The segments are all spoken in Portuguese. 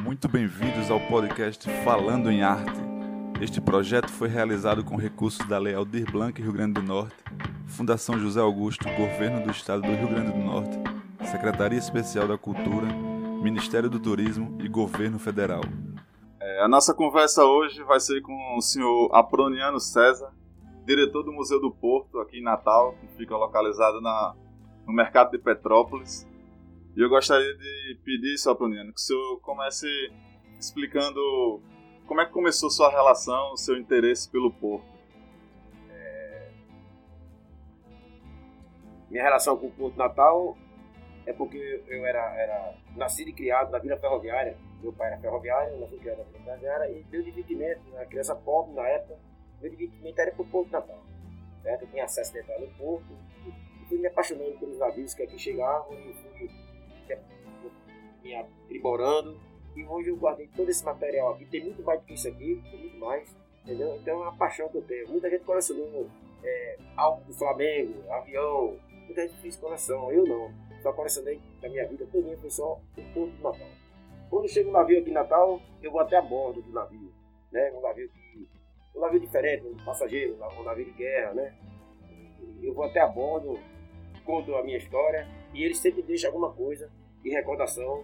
Muito bem-vindos ao podcast Falando em Arte. Este projeto foi realizado com recursos da Lei Aldir Blanc Rio Grande do Norte, Fundação José Augusto, Governo do Estado do Rio Grande do Norte, Secretaria Especial da Cultura, Ministério do Turismo e Governo Federal. É, a nossa conversa hoje vai ser com o senhor Aproniano César, diretor do Museu do Porto, aqui em Natal, que fica localizado na, no mercado de Petrópolis. E eu gostaria de pedir, senhor Aproniano, que o senhor comece explicando como é que começou sua relação, seu interesse pelo Porto. É... Minha relação com o Porto Natal é porque eu era, era nascido e criado na Vila Ferroviária. Meu pai era ferroviário, eu nasci criado na Vila Ferroviária e meu divertimento, uma criança pobre na época, meu divertimento era para o Porto Natal. Certo? Eu tinha acesso a entrar no Porto e fui me apaixonando pelos navios que aqui chegavam e fui me aprimorando. E hoje eu guardei todo esse material aqui. Tem muito mais do que isso aqui, tem muito mais. Entendeu? Então é uma paixão que eu tenho. Muita gente colecionou é, algo do Flamengo, avião. Muita gente fez coleção, eu não. Só colecionei da minha vida toda, foi só o Porto do Natal. Quando chega um navio aqui em Natal, eu vou até a bordo do navio. Né? Um navio que. Um navio diferente, um passageiro, um navio de guerra, né? Eu vou até a bordo, conto a minha história e eles sempre deixam alguma coisa de recordação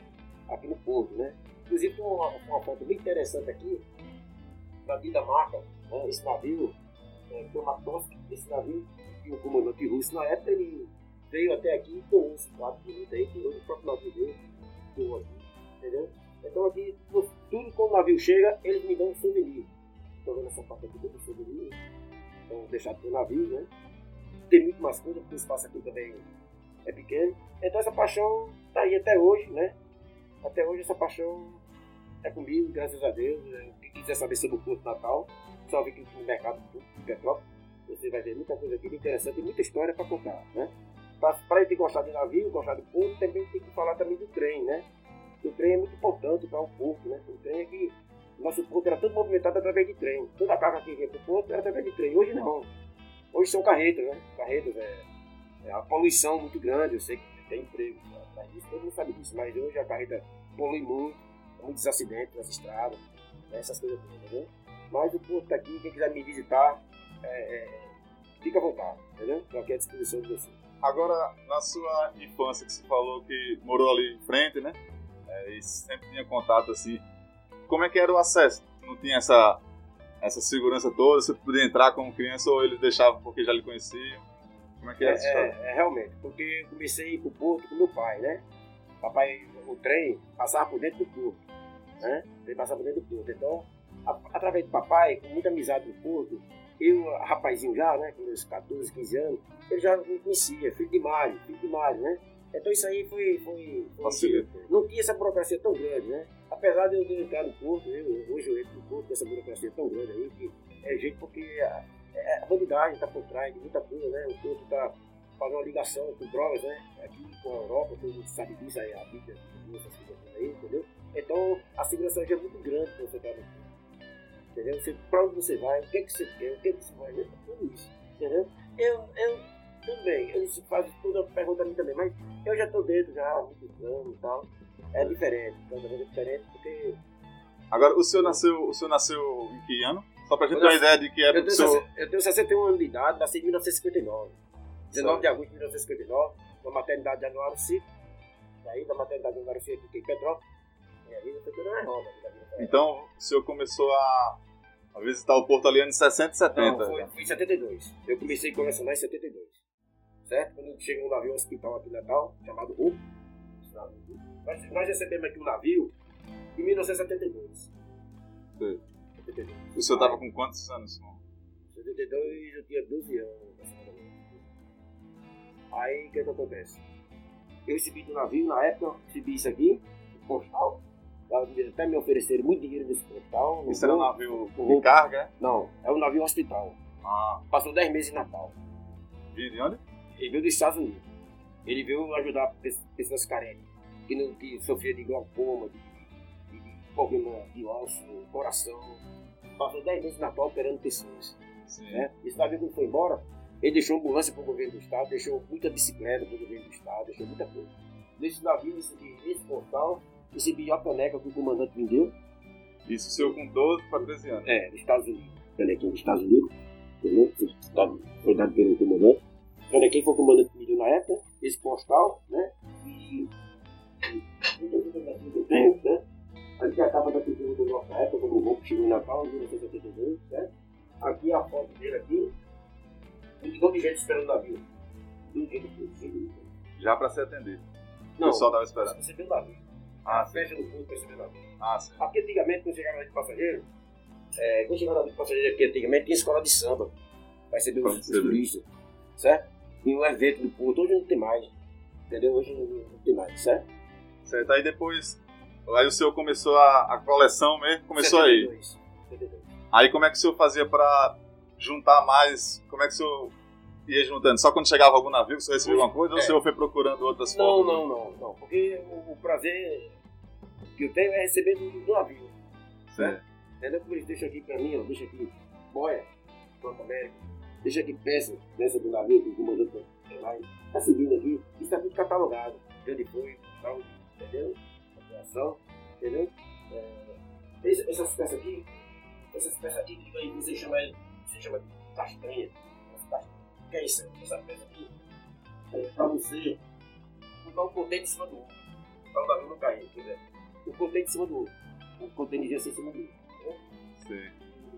aqui no Porto, né? Inclusive tem uma, uma foto bem interessante aqui da Dinamarca, né? esse navio, é, uma tosca, esse navio, e o comandante russo na época ele veio até aqui e doou esse quatro minutos aí, tirou do próprio navio dele, aqui, entendeu? Então aqui, tudo quando o navio chega, eles me dão um souvenir. Estou vendo essa parte aqui do souvenir, então deixado pro navio, né? Tem muito mais coisa, porque o espaço aqui também é pequeno. Então essa paixão está aí até hoje, né? Até hoje essa paixão é comigo, graças a Deus. Né? Quem quiser saber sobre o Porto Natal, só vir aqui no mercado de Petrópolis. Você vai ver muita coisa aqui interessante e muita história para contar, né? Para gente gostar de navio, gostar do porto, também tem que falar também do trem, né? O trem é muito importante para o porto, né? O trem é que nosso porto era todo movimentado através de trem. Toda a carga que vinha para o porto era através de trem. Hoje não. Hoje são carretas, né? Carretas é, é a poluição muito grande. Eu sei que tem emprego para isso, todo mundo sabe disso. Mas hoje a carreta polui muito, muitos acidentes nas estradas, né? essas coisas todas, entendeu? Mas o porto está aqui, quem quiser me visitar, é, é, fica à vontade, entendeu? Estou aqui à disposição de você. Agora, na sua infância, que você falou que morou ali em frente, né? É, e sempre tinha contato assim. Como é que era o acesso? Não tinha essa, essa segurança toda? Você podia entrar como criança ou eles deixavam porque já lhe conheciam? Como é que é, é essa história? É, é, realmente, porque eu comecei pro porto com meu pai, né? Papai, o trem passava por dentro do porto, né? O trem passava por dentro do porto. Então, a, através do papai, com muita amizade no porto, eu, rapazinho já, né? Com meus 14, 15 anos, ele já me conhecia, filho de Mário, filho de Mário, né? Então isso aí foi. foi, foi não tinha essa burocracia tão grande, né? Apesar de eu ter entrado no Porto, eu, hoje eu entro no Porto com essa burocracia tão grande aí, que é jeito porque a, é, a bandidagem está por trás de muita coisa, né? O Porto está fazendo uma ligação com drogas, né? Aqui com a Europa, todo mundo sabe disso, aí, a Bíblia, essas coisas aí, entendeu? Então a segurança já é muito grande quando você está no Porto. Entendeu? Você, pra onde você vai, o que, é que você quer, o que, é que você vai, tudo isso, entendeu? Eu, eu tudo bem, eles fazem toda a pergunta a mim também, mas eu já estou dentro já há muitos anos e tal. É diferente, totalmente diferente, porque. Agora, o senhor nasceu, o senhor nasceu em que ano? Só pra gente ter uma ideia de que é eu, tenho, eu tenho 61 anos de idade, nasci em 1959. 19 de agosto de 1959, na maternidade de Januário Cito. Daí, da maternidade de Januário Cito, aqui em Petrópolis. E aí, eu tô roda. Então, o senhor começou a, a visitar o Porto ali em 60 e 70? Não, foi, foi em 72. Eu comecei a colecionar em 72 certo? Quando chega um navio hospital aqui em Natal, chamado Hulk, nós, nós recebemos aqui um navio em 1972. Sim. 72. O senhor estava com quantos anos, irmão? 72 eu tinha 12 anos. Aí o que, que acontece? Eu recebi do navio, na época, recebi isso aqui, postal. Até me ofereceram muito dinheiro nesse postal. Isso era um navio de carga? Não, é um navio hospital. Ah. Passou 10 meses em Natal. Vinha de onde? Ele veio dos Estados Unidos. Ele veio ajudar pessoas carentes, que, não, que sofriam de glaucoma, de, de, de problema de osso, coração. Passou 10 meses na Natal operando pessoas. Né? Esse navio quando foi embora, ele deixou ambulância para o governo do estado, deixou muita bicicleta para o governo do estado, deixou muita coisa. Nesse navio, nesse, nesse portal, recebi a caneca que o comandante me deu. Isso o senhor com 12 para 13 anos. É, dos Estados Unidos. Canequinha dos Estados Unidos. Entendeu? Foi dado pelo comandante. Canequinha foi o comandante deu na época. Esse postal, né? E. e né? Aqui a capa da pintura do nosso época, quando o Roupo chegou em Natal, em 1982, né? Aqui a foto dele aqui. E igual de gente esperando o navio. Dia do Já para ser atendido. Não, o pessoal estava esperando. Recebeu o navio. Ah, A festa do povo recebeu o navio. Ah, sim. Aqui antigamente, quando chegava de passageiro, é, quando chegava de passageiro aqui antigamente, tinha escola de samba. Vai receber os, os turistas. Certo? Tinha um evento do Porto. Hoje não tem mais. Entendeu? Hoje não, não tem mais, certo? Certo. Aí depois. Aí o senhor começou a, a coleção mesmo, começou aí. 72, 72. Aí como é que o senhor fazia para juntar mais? Como é que o senhor ia juntando? Só quando chegava algum navio que o senhor recebia alguma coisa ou o É. senhor foi procurando outras Não, formas? não, não, não. Porque o, o prazer que eu tenho é receber do, do navio. Certo. Entendeu? Como eles deixam aqui pra mim, ó, deixa aqui boia, Banco América, deixa aqui peça, peça do navio que o comandante tem lá. Tá seguindo aqui, isso tá tudo catalogado. De onde foi, tal, entendeu? A doação, entendeu? É, essas peças aqui, essas peças aqui que aí você chama, você chama de castanha. Que é isso? Essa peça aqui é pra você botar um contente em cima do outro. Pra o navio não cair, dizer, o contente em cima do outro. O contente assim em cima do outro. Sim.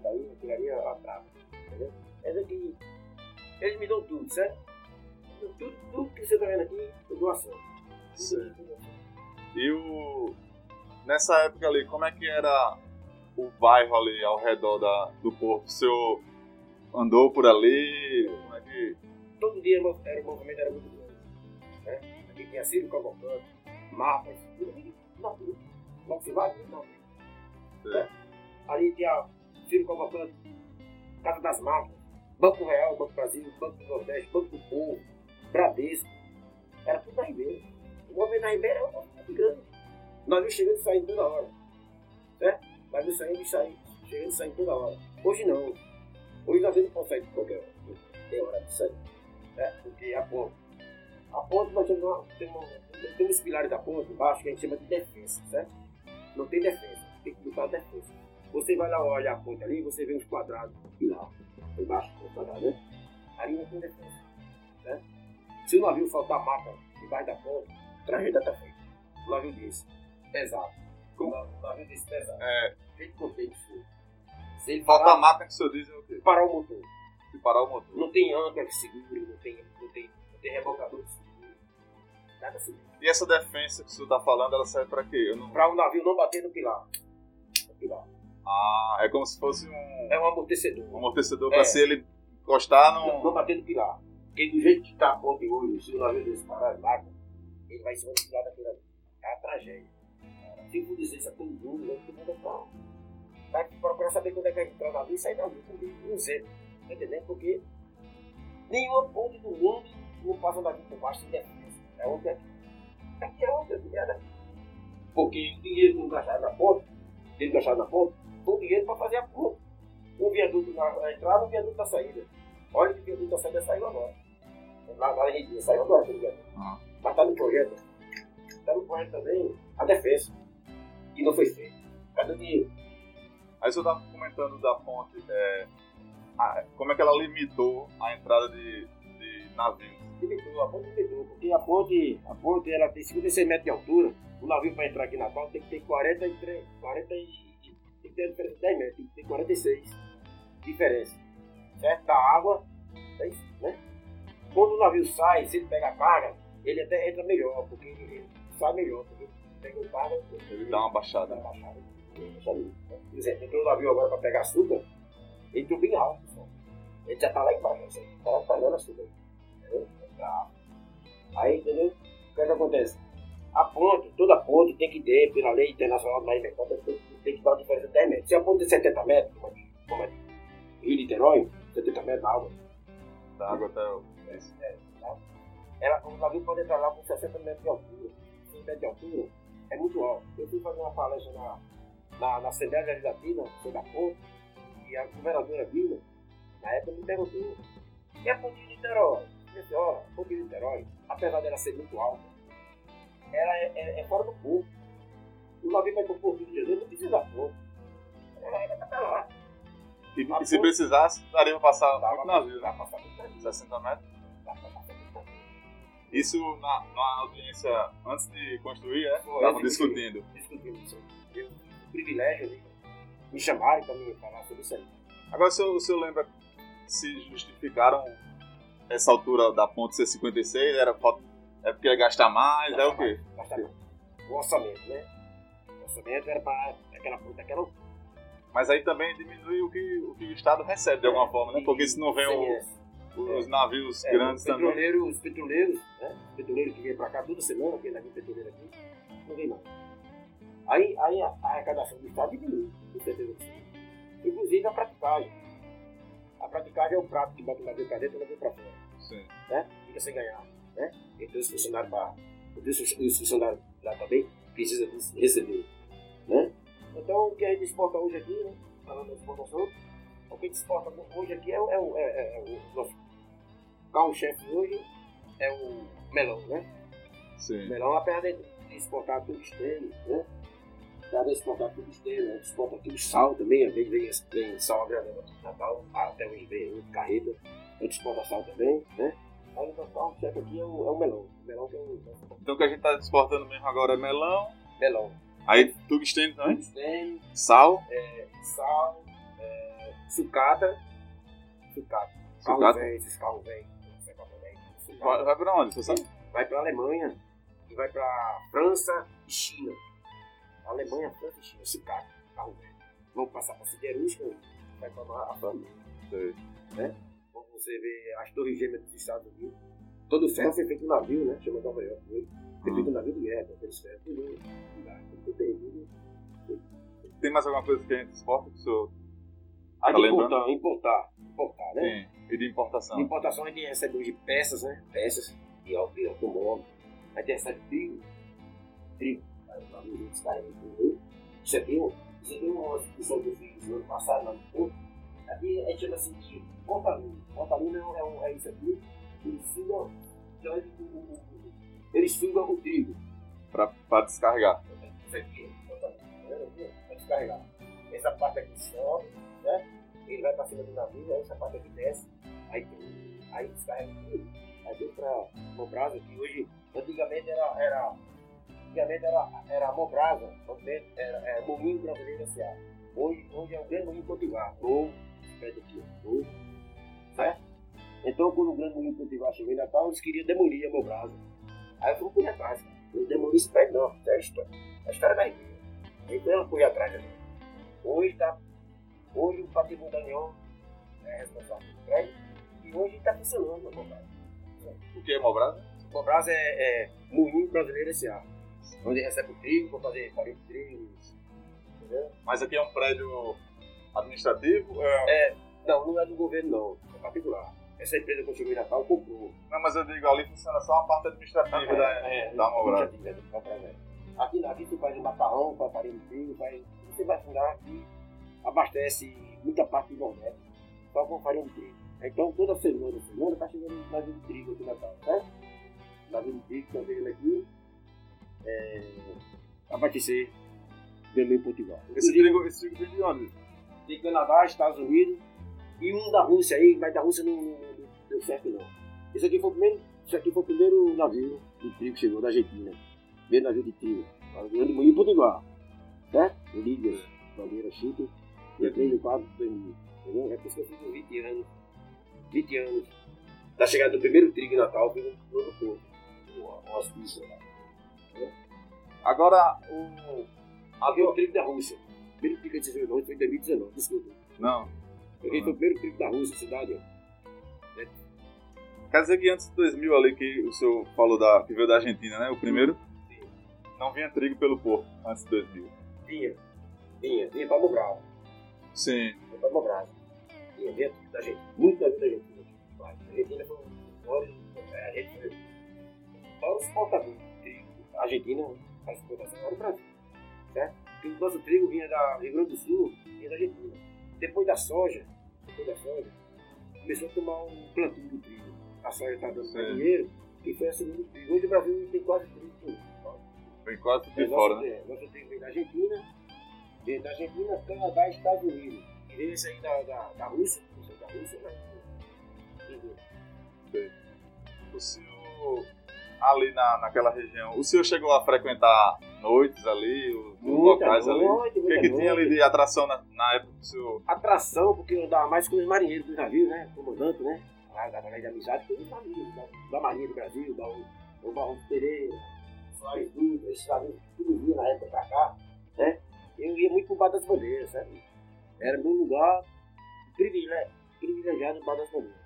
Daí eu tiraria a trava. Entendeu? Mas é que eles me dão tudo, certo? Tudo, tudo que você tá vendo aqui é doação. Tudo Certo. E o. Nessa época ali, como é que era o bairro ali ao redor da, do porto? O senhor andou por ali? Como é que. Todo dia era, o movimento era muito grande. Né? Aqui tinha Ciro Cavalcante, mapas, tudo aqui na. Logo se vai, tudo na. Né? Ali tinha Ciro Cavalcante, Casa das Máquinas, Banco Real, Banco Brasil, Banco do Nordeste, Banco do Povo, Bradesco. Era tudo na Ribeira. O movimento da Ribeira era um movimento grande. Navio chegando e saindo toda hora. Certo? Navio saindo e saindo, chegando e saindo toda hora. Hoje não. Hoje navio não pode sair de qualquer hora. Tem hora de sair. Né? Porque a ponte. A ponte nós temos, uma, temos, temos os pilares da ponte embaixo que a gente chama de defesa, certo? Não tem defesa, tem que botar defesa. Você vai lá olhar a ponte ali, você vê uns quadrados pilar embaixo do quadrado, né? Ali não tem defesa. Né? Se o navio faltar mata debaixo da ponte, tragédia está feita. O navio desse, pesado. O navio desse pesado. É, Feito com tempo Se ele falta a parar, máquina que o senhor diz é o quê? parar o motor. Se parar o motor. Não tem âncora que segure, não tem, não tem, não tem rebocador que segure. Nada assim. E essa defesa que o senhor tá falando, ela serve pra quê? Não... Para o navio não bater no pilar. No pilar. Ah, é como se fosse um, É um amortecedor. um amortecedor pra É. se ele encostar Não, não no. bater no pilar. Porque do jeito que está a ponte hoje, se o navio desse parar lá, ele vai pilar daquele ali. É a tragédia. Se eu for dizer isso a todo mundo, vai todo mundo vai vai procurar saber quando é que vai entrar navio e sair navio com um zero. Tá entendendo? Porque nenhuma ponte do mundo não passa daqui por baixo sem defesa. É onde é aqui é onde é daqui. Porque o dinheiro que não gastaram na ponte, que eles gastaram na ponte, o dinheiro para fazer a ponte. Um viaduto na, na entrada, um viaduto na saída. Olha que o viaduto da saída saiu agora. Lá na Argentina, saiu agora aquele viaduto. Ah. Mas está no projeto. Está no projeto também a defesa. Que não foi feito. Cadê o dinheiro? Aí o senhor tava comentando da ponte, é, a- como é que ela limitou a entrada de, de navios. Limitou, a ponte limitou, porque a ponte, a ponte ela tem 56 metros de altura. O navio para entrar aqui na ponte tem que ter 43, 40 e, tem que ter diferença de 10 metros, tem que ter 46 diferença. Certo? Da água, é isso, né? Quando o navio sai, se ele pega a carga, ele até entra melhor, porque ele sai melhor, porque pega o carga, Ele dá uma dá baixada. uma baixada. Por exemplo, entrou o navio agora para pegar açúcar, ele entrou bem alto. pessoal. Ele já tá lá embaixo, assim, tá pegando açúcar. Entendeu? Tá. Aí, entendeu? O que, é que acontece? A ponte, toda ponte tem que ter, pela lei internacional do mar mercado, tem, tem que dar uma diferença de 10 metros. Se a ponte tem 70 metros, como é, é Rio Niterói, 70 metros na água, Da água até o. esse. ela, o navio pode entrar lá com 60 metros de altura. 60 metros de altura é muito alto. Eu fui fazer uma palestra na, na, na Assembleia Legislativa sobre a ponte e a governadora Vila, na época, me perguntou: e a ponte de Niterói? Eu disse: olha, a ponte de Niterói, apesar dela ser muito alta, ela é, é- é fora do navio vai para o Porto de Janeiro, não precisa. É, lá. E, e se precisasse, daria pra passar Dá muito pra- navio, né? passar muito navio. 60 metros. Dá pra passar muito. Isso na, na audiência antes de construir, é? Estavam discutindo. Discutimos isso. Eu tive o privilégio de me chamarem para me falar sobre isso aí. Agora, o senhor, o senhor lembra se justificaram essa altura da ponte ser 56? Era, é porque ia gastar mais? É o quê? Bastante. O orçamento, né? Orçamento era para aquela aquela Mas aí também diminui o que o, que o Estado recebe de alguma forma, né? Porque se não vem o- CMS. os navios É, grandes os também. os petroleiros, né? Os petroleiros que vêm para cá toda semana, aquele navio petroleiro aqui, não vem mais. Aí, aí a, a arrecadação do Estado diminui, com certeza. Inclusive a praticagem. A praticagem é o prato que bota o navio para dentro e o navio para fora. Sim. né? Fica sem ganhar, né? Então os funcionários para os funcionários lá também precisam receber? Então o que a gente exporta hoje aqui, né? Falando da exportação, o que a gente exporta hoje aqui é, o- é, é, é, é o nosso carro-chefe hoje é o melão, né? O Sim. melão, apesar de exportar tudo externo, né? Apesar de exportar tudo externo, a gente exporta aqui o sal também, às vezes vem, vem sal agradando aqui no Natal, até hoje vem de carreta, a gente exporta sal também, né? Aí o nosso carro-chefe aqui é o, é o melão. O melão que é o Então o que a gente está exportando mesmo agora é melão, melão. Aí tungstênio também, Tungstênio, sal, sal, é, sucata, sucata. Carro velho, esses carros velhos, vai, vai pra onde, você sabe? vai para a Alemanha e vai para França e China. Alemanha, França e China, sucata, carro velho. Vamos passar para siderúrgica, vai para a família. Sei. Como você vê as torres gêmeas dos Estados Unidos, todo o ferro foi feito no navio, né? Chama Nova York. Guerra, ferros, tudo. Tudo tem. Tem mais alguma coisa que a gente exporta que o senhor Aí Tá de importar, importar, importar, né? tem? E de importação? De importação a gente recebe hoje peças, né? Peças de au- de automóvel. A gente recebe trigo. Trigo. Isso aqui, isso aqui é uma exposição que eu fiz no ano passado lá no Porto. Aqui a gente chama assim de pontalina. Pontalina é, um- é, um- é isso aqui. Eles sugam, então, eles, o- o- o- eles sugam o trigo. Pra, pra descarregar. Isso aqui, para descarregar. Essa parte aqui sobe, né? Ele vai para cima do navio, aí essa parte aqui desce, aí, aí descarrega tudo. Aí vem para Mobrasa, que hoje, antigamente era. era antigamente era, era Mobrasa, antigamente era, era Moinho Brasileiro S.A. Hoje, hoje é o Grande Moinho Potiguar, novo, prédio aqui, novo, certo? Então, quando o Grande Moinho Potiguar chegou em Natal, eles queriam demolir a Mobrasa. Aí eu fui por atrás, cara. Eu demoli esse prédio, não, é a história. A história da igreja. Então ela foi atrás dele. Hoje tá. Hoje o patrimônio da União é responsável pelo prédio e hoje está funcionando a Mobrasa. O que é Mobrasa? Mobrasa é, é Moinho Brasileiro S.A. Onde recebe o trigo para fazer farinha de trigo. Entendeu? Mas aqui é um prédio administrativo? É... Não, não é do governo não, é particular. Essa empresa que em Natal comprou. Não, mas eu digo, ali funciona só a parte administrativa da, é, da administrativa, é, do Mobrasa, é. Aqui, aqui tu faz macarrão, faz farinha de trigo, faz, você vai fundar aqui, abastece muita parte do Nordeste, só com farinha de trigo. Então toda semana, semana tá chegando um navio de trigo aqui na Natal, certo? Navio de trigo tá chegando aqui, é, abastecer Belém e Portugal. Esse trigo, esse trigo vem de onde? de Canadá, Estados Unidos e um da Rússia aí, mas da Rússia não, não- não deu certo não. Esse aqui foi o primeiro, esse aqui foi o primeiro navio de trigo que chegou da Argentina. Primeiro navio de trigo. Grande Moinho Potiguar. Certo? Lídia, bandeira chique. Dia 3 de 4 de 2000. Entendeu? É por isso que eu fiz 20 anos. 20 anos da chegada do primeiro trigo em Natal pelo Novo Porto. O hospício lá. Agora, o... Havia o trigo da Rússia. O primeiro trigo que a gente foi em 2019, desculpa. Não. Peguei foi o primeiro trigo da Rússia, cidade, ó. Quer dizer que antes de 2000 ali que o senhor falou da, que veio da Argentina, né? O primeiro? Sim. Não vinha trigo pelo porto antes de 2000. Vinha. Vinha. Vinha pra Mobral. Sim. Vinha pra Mobral. Vinha. Vinha da gente. Muito da vida da gente. A Argentina foi um dos maiores. é, A gente foi o maior exportador de trigo. A Argentina faz exportação era o Brasil. Certo? Porque o nosso trigo vinha da Rio Grande do Sul, vinha da Argentina. Depois da soja, depois da soja, começou a tomar um plantio do trigo. A mais Sim. dinheiro e foi assumindo o trigo. Hoje o Brasil tem quase trigo. tudo. Vem quase de É, fora, nosso, né? é, tempo vem da Argentina, da Argentina, Canadá e Estados Unidos. E esse aí da, da, da Rússia, não sei da Rússia, mas. Entendeu? O senhor, ali na, naquela região, o senhor chegou a frequentar noites ali, os, Muita locais ali? noite, O que, muita que tinha ali de atração na, na época do senhor? Atração, porque eu andava mais com os marinheiros dos navios, né? Comandante, né? Através de amizade com os navios da, da Marinha do Brasil, da o Barro Pereira, Soares Dutra, esses navios, tudo vinha na época pra cá, né? Eu ia muito pro Bar das Bandeiras, sabe? Era meu lugar privilegi- privilegiado no Bar das Bandeiras.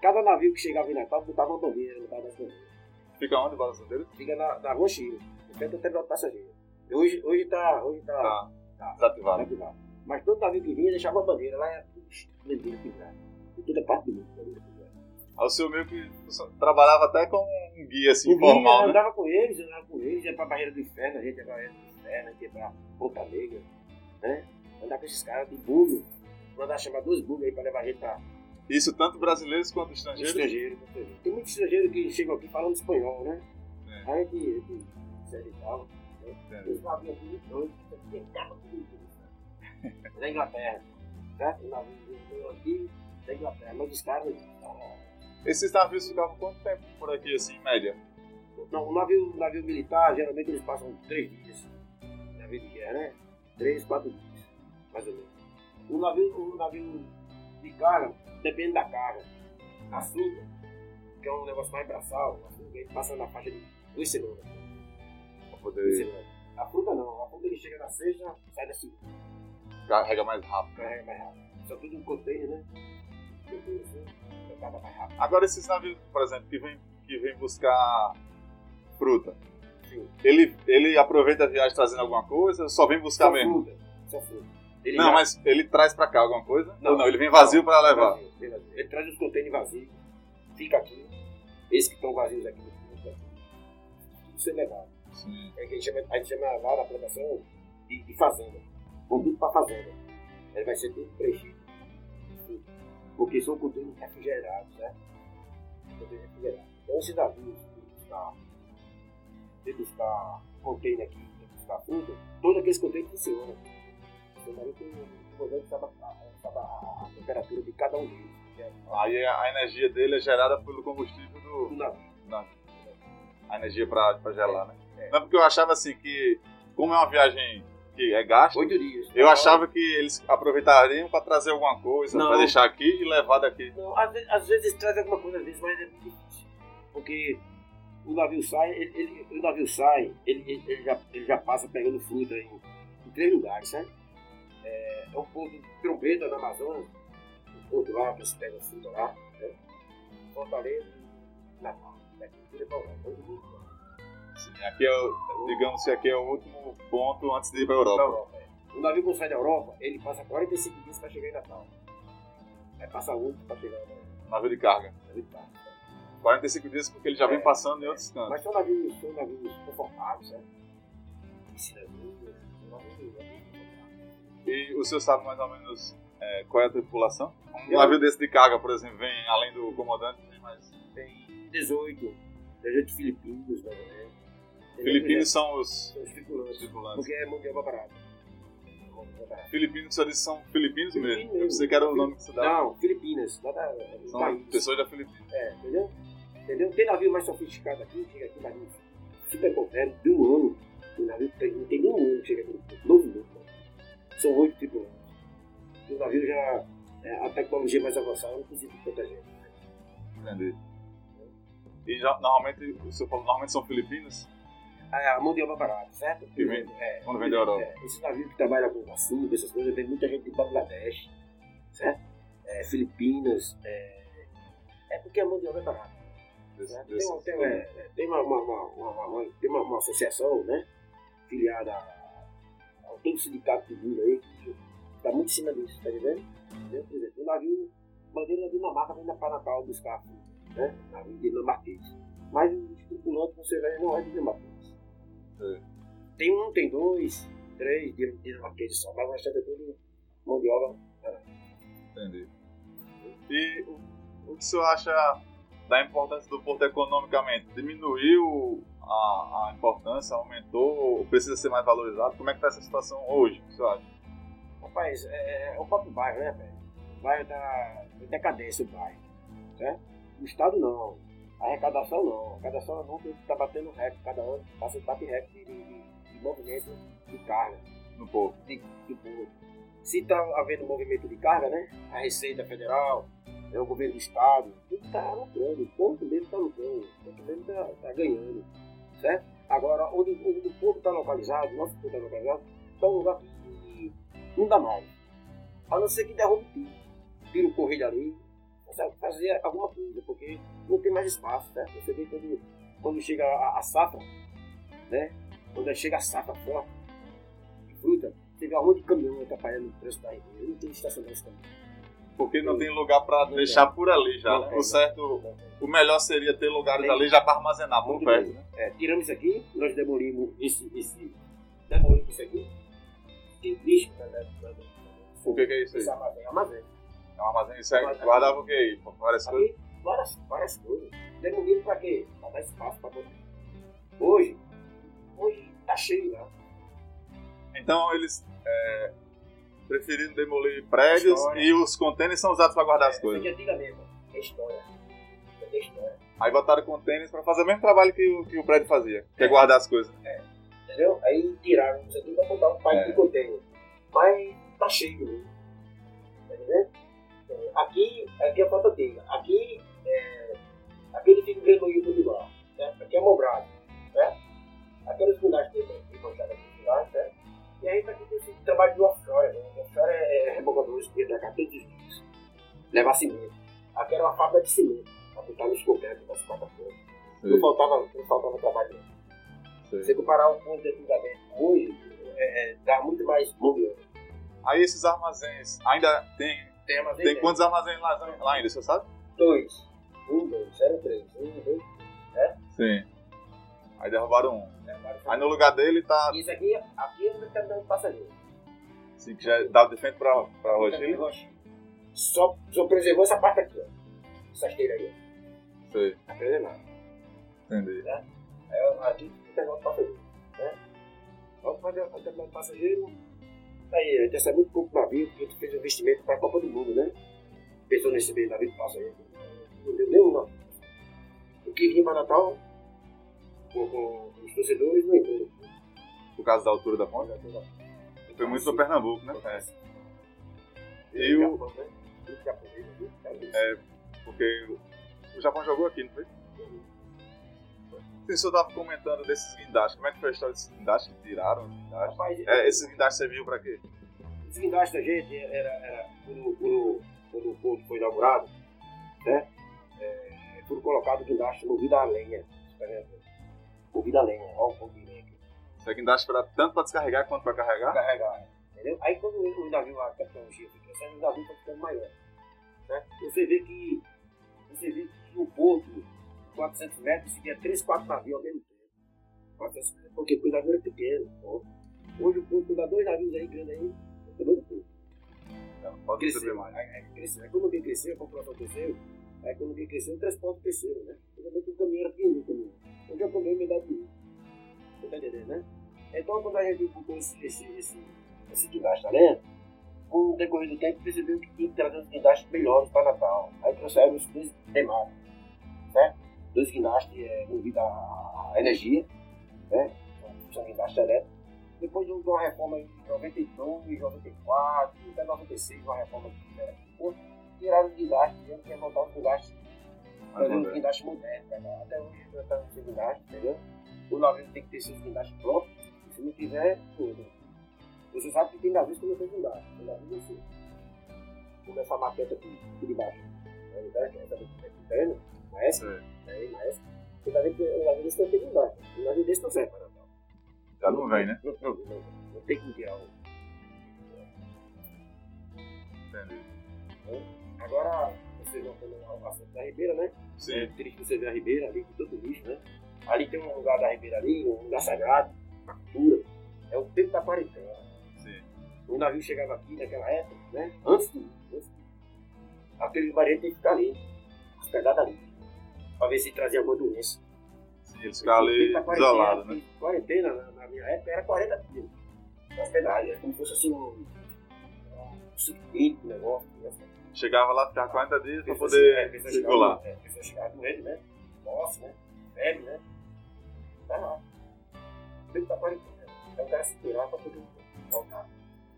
Cada navio que chegava em Natal botava uma bandeira no Bar das Bandeiras. Fica onde, Balança Bandeira? Fica na, na Rua Chile, frente do terminal de passageiro. Hoje, hoje tá. Hoje tá. Tá. tá Desativado. desativado. Mas todo navio que vinha deixava a bandeira, lá era tudo bandeira pendurada. Em toda parte do mundo, pendurada. Aí o senhor meio que trabalhava até com um guia assim, O guia, informal, né? andava com eles, andava com eles, ia pra Barreira do Inferno, a gente ia pra Barreira do Inferno, ia pra Ponta Negra, né? Andar com esses caras de bug, mandar chamar dois bugs aí pra levar a gente pra Isso tanto brasileiros quanto estrangeiros? estrangeiro. estrangeiro. Tem muitos estrangeiros que chegam aqui falando espanhol, né? É. Aí a gente, a gente segue e tal. Entendeu? Os navios aqui muito doidos, tem capa tudo isso, né? Da Inglaterra, certo? O navio veio aqui da Inglaterra, mas os caras. Esses navios ficavam quanto tempo por aqui, assim, em média? Não, o navio, navio militar, geralmente eles passam três dias. Navio de guerra, né? Três, quatro dias, mais ou menos. O navio, o navio de carga, depende da carga. Açúcar, que é um negócio mais braçal, açúcar, ele passa na faixa de duas semanas. Pra Duas poder semanas. A fruta não, a fruta ele chega na sexta, sai da segunda, carregar mais rápido. carrega mais rápido. Só tudo um container, né? Container assim, mais. Agora esses navios, por exemplo, que vem, que vem buscar fruta, Sim. ele, ele aproveita a viagem trazendo alguma coisa ou só vem buscar Só mesmo? fruta, só fruta. Ele Não, já- mas ele traz pra cá alguma coisa? Não. Ou não, ele vem vazio pra levar? Vazio, vazio. Ele traz os contêineres vazios, fica aqui. Esses que estão vazios aqui, tudo ser levado. Sim. É que a gente chama, a gente chama lá na plantação de, de fazenda. Vão tudo para fazenda. Ele vai ser tudo preenchido. Porque são contêineres refrigerados, né? Contêineres refrigerados. Então esses navios que buscar, de buscar container aqui, de buscar fruta, todos aqueles contêineres funcionam. Você vai ter o comandante sabe, a- temperatura de cada um deles. que é Aí a energia dele é gerada pelo combustível do do. navio. na- a energia pra gelar, né? É. Não, porque eu achava assim que, como é uma viagem que é gasta, Oito dias. eu achava que eles aproveitariam pra trazer alguma coisa, Não. pra deixar aqui e levar daqui. Não, às, vezes, às vezes traz alguma coisa, às vezes, mas é muito difícil. Porque o navio sai, ele, ele- o navio sai, ele, ele, ele já, ele já passa pegando fruta em, em três lugares, sabe? É, é um ponto de trombeta na Amazônia, um ponto lá que se pega fruta lá, né? Fortaleza, Natal, tira pra lá, todo mundo lá. Assim, aqui é, o- digamos que aqui é o último ponto antes de ir pra Pra Europa. Europa, é. O navio quando sai da Europa, ele passa 45 dias para chegar em Natal. Aí passa outro para chegar no Navio de carga. navio de carga. 45 dias porque ele já vem É. passando em outros cantos. Mas são navios, são navios confortáveis, né? Confortáveis. E o senhor sabe mais ou menos é, qual é a tripulação? Um Eu- navio desse de carga, por exemplo, vem além do comandante, tem mais. Tem 18, 18 filipinos, né? Filipinos são os São os tripulantes, tripulantes. porque é mundial obra barata. Filipinos, só disse são filipinos Filipinos mesmo. Eu pensei que era o nome que você dava. Não, Filipinas, lá da, do São país. pessoas da Filipinas. É, entendeu? Entendeu? Tem navio mais sofisticado aqui, chega aqui, navio super moderno, de um ano. O navio tem, não tem nem um ano que chega aqui, novo novo. São oito tripulantes. O navio já, é, a tecnologia mais avançada não precisa de tanta gente. Entendi. E já- normalmente, o senhor falou, normalmente são filipinos? A, mão de obra barata, certo? Vem- é, quando vem da Europa. É, esse navio que trabalha com açúcar, essas coisas, tem muita gente de Bangladesh, certo? É, Filipinas, é, é porque a mão de obra é barata. Tem, uma, tem, uma, é, tem uma, uma, uma, uma- uma- tem uma, uma associação, né? Filiada ao todo sindicato do mundo aí, que está muito em cima disso, tá entendendo? Entendeu? Por exemplo, o navio, bandeira da Dinamarca vem para Natal buscar, né? Navio dinamarquês. Mas os tripulantes você vê não é dinamarquês. É. Tem um, tem dois, três din- dinamarqueses só, mas o restante é tudo mão de obra. Entendi. E o, o que o senhor acha da importância do porto economicamente? Diminuiu a, a importância, aumentou, precisa ser mais valorizado? Como é que está essa situação hoje, você acha? Rapaz, é, é o próprio bairro, né, velho? O bairro tá em decadência, o bairro. Certo? O Estado não. Arrecadação não. Arrecadação não está batendo recorde. Cada ano passa bate recorde de, de, de movimento de carga. No povo. De, do povo. Se está havendo movimento de carga, né? A Receita Federal, é o governo do Estado, tudo está lucrando. O povo mesmo está lucrando. O povo mesmo está tá ganhando. Certo? Agora, onde, onde o povo está localizado, nosso povo está localizado, está um lugar que não dá mais. A não ser que derrube tudo. Tira o correio ali, fazer alguma coisa, porque não tem mais espaço, certo? Você vê quando, quando chega a, a safra, né? Quando chega a safra forte de fruta, você vê aonde caminhão atrapalhando o preço da ribeira, não tem estacionamento caminhão. Porque não tem lugar para deixar por ali já. Né? O certo, o melhor seria ter lugares tem. ali já para armazenar por perto. Né? É, tiramos isso aqui, nós demolimos esse, esse demolimos isso aqui. Tem lixo, né? O que, que é isso aí? Esse armazém. armazém. É um armazém, isso aí guardava o que aí? Várias coisas? Várias, várias coisas. Demolido pra quê? Pra dar espaço pra botar. Hoje, hoje tá cheio lá. Então eles é, preferiram demolir prédios história. e os contêineres são usados para guardar é, as coisas. É antigamente, é história. É história. Aí botaram contêineres para fazer o mesmo trabalho que o, que o prédio fazia, que é, é guardar as coisas. É. Entendeu? Aí tiraram isso aqui pra botar um pai é. de contêiner. Mas tá cheio mesmo. Aqui, aqui é falta dele. Aqui, é, aqui ele fica vermelho por debaixo. Né? Aqui é mobrado. Né? Aqueles lugares que tem manchado aqui no lugar, né? E aí tá aqui tem esse trabalho de offshore. Né? Offshore é rebocador de da carteira de dias. Levar cimento. Aqui era uma fábrica de cimento. Pra botar nos cobertos das quarta-feira. Não faltava, não faltava trabalho. Se você comparar o ponto de antigamente hoje, é, é, dá muito mais movimento. Aí esses armazéns ainda tem tem armazém? Tem quantos armazéns lá, lá ainda, você sabe? Dois. Um, dois, zero, três. Um, dois, é? Sim. Aí derrubaram um. Derrubaram Aí no lugar dele tá. Isso aqui, aqui é o de passageiro. Sim, que já dá de frente pra, pra Rochile. Só, só preservou essa parte aqui, ó. Essa esteira aí. Sei. Tá preservado. Entendi. Né? Aí aqui o terminal de passageiro. Né? Vamos fazer o passageiro Aí, a gente recebe muito pouco navio, porque a gente fez um investimento para a Copa do Mundo, né? Pensou nesse meio navio que passa aí. Não deu nenhum, não. O que vinha para Natal, com, com, os torcedores, não entrou. Por causa da altura da ponte? Foi muito para Pernambuco, né? É. E o. Né? É, porque o Japão jogou aqui, não foi? O senhor estava comentando desses guindastes. Como é que foi a história desses guindastes que tiraram? Guindastes? Rapaz, é, esses guindastes serviam para quê? Esses guindastes da gente era, era quando, quando, quando o ponto foi inaugurado, né? É, foram colocados guindastes movidos a lenha. Movido a lenha, olha o ponto de lenha aqui. Isso é guindaste pra, tanto para descarregar quanto para carregar? Para carregar, entendeu? Aí quando o navio, a tecnologia crescendo, o navio foi ficando maior. Né? Você vê que você vê que o porto 400 metros, seguia 3, 4 navios ao mesmo tempo. 400 metros, porque o navio era pequeno. Pô. Hoje, quando dá dois navios aí grandes aí, é muito pouco. Pode crescer mais. Aí, aí, cresceu. quando alguém cresceu, a população cresceu, quando alguém cresceu, o transporte cresceu, né? Antigamente o caminhão era pequeno, o caminhão. Hoje é o caminhão me dá dinheiro. Você tá entendendo, né? Então, quando a gente botou esse, esse, esse, esse guindaste tá vendo? com o decorrer do tempo, percebeu que tinha que trazer os guindastes melhores para Natal. Aí trouxeram os dois temáticos, certo? Dois guindastes é, movidos a, energia, né? são guindastes elétricos. Depois de uma reforma em 92, 94, até 96, uma reforma que fizeram aqui tiraram os guindastes, dizendo que voltar os guindastes, fazer os guindastes modernos. Né? Até hoje nós estamos sem guindaste, entendeu? O navio tem que ter seus guindastes próprios, se não tiver, tudo. Você sabe que tem navios que não tem guindaste, tem navios assim. Como essa maqueta aqui, aqui de baixo. Essa daqui, essa daqui, essa? É. Aí, mas você vai ver que o navio desse não tem embaixo. O navio desse não serve para Natal. Já não vem, né? Não, não, não, não tem que tirar o. Entendi. Então, agora, você voltando ao assunto da Ribeira, né? Sim. É triste você ver a Ribeira ali com todo lixo, né? Ali tem um lugar da Ribeira ali, um lugar sagrado, uma cultura. É o tempo da quarentena. Sim. O navio chegava aqui naquela época, né? Antes do. Antes Aquele marido tem que ficar ali, hospedado ali para ver se trazia alguma doença. Sim, eles ali Fiquei pra quarentena, isolados, né? Quarentena, na, na minha época, era 40 dias. Na hospedagem, era como se fosse assim um. um circuito, um negócio. né? Chegava lá, ficava 40 dias pra Pessoas- poder é, circular. É, pessoas chegavam doentes, né? Nossa, né? Febre, né? Tá lá. Tem que estar quarentena. Então o cara se tirar pra poder voltar.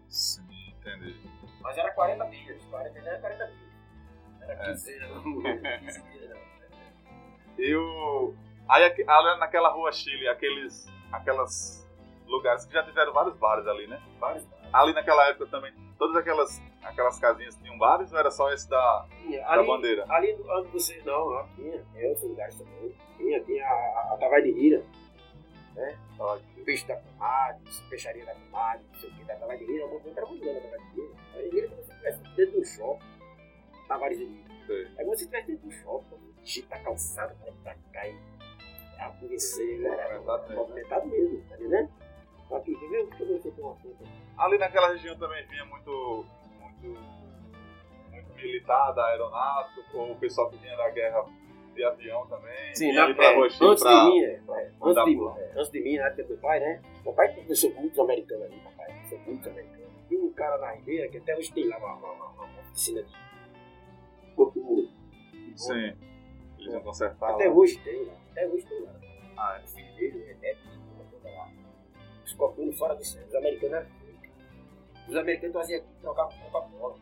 Sim, entendi. Mas era 40 dias. 40 dias era 40 dias. Era É. quinzena, não. 15 dias, não. E o. Aí naquela rua Chile, aqueles. aquelas lugares que já tiveram vários bares ali, né? Vários bares. Ali naquela época também, todas aquelas, aquelas casinhas tinham bares ou era só esse da, Tinha. da Ali, bandeira? ali onde você. Não, lá tinha. Tinha outros lugares também. Tinha, tinha a, a, Tavai de Rira. Né? O peixe da comadre, peixaria da comadre, não sei o que, da Tavai de Rira. Eu vou trabalhando na Tavai de Rira. Tavai de Rira é como se estivesse dentro do shopping. Tavares de Rira. Sei. É como se estivesse dentro do shopping. Chita calçada pra pra cá e acontecer, né? Movimentado mesmo. Movimentado mesmo, tá? Aqui, quer ver? Deixa eu ver se tem uma foto. Ali naquela região também vinha muito. muito. muito militar da aeronáutica, ou o pessoal que vinha da guerra de avião também. Sim, vinha na, pra é, antes pra- de mim, é, é, antes, de, pulo. é, antes de mim, na época do pai, né? Meu pai conheceu muitos americanos ali, papai. Conheceu muitos americanos. E um cara na Ribeira, que até hoje tem lá uma, uma, uma, uma oficina de corpo muro. Sim. Eles iam consertar. Até lá. hoje tem lá. Até hoje tem lá. Ah, é. O filho dele, o Reneto, toda lá. Os corpinhos fora do céu. Os americanos eram fake. Os americanos traziam aqui, trocavam Coca-Cola.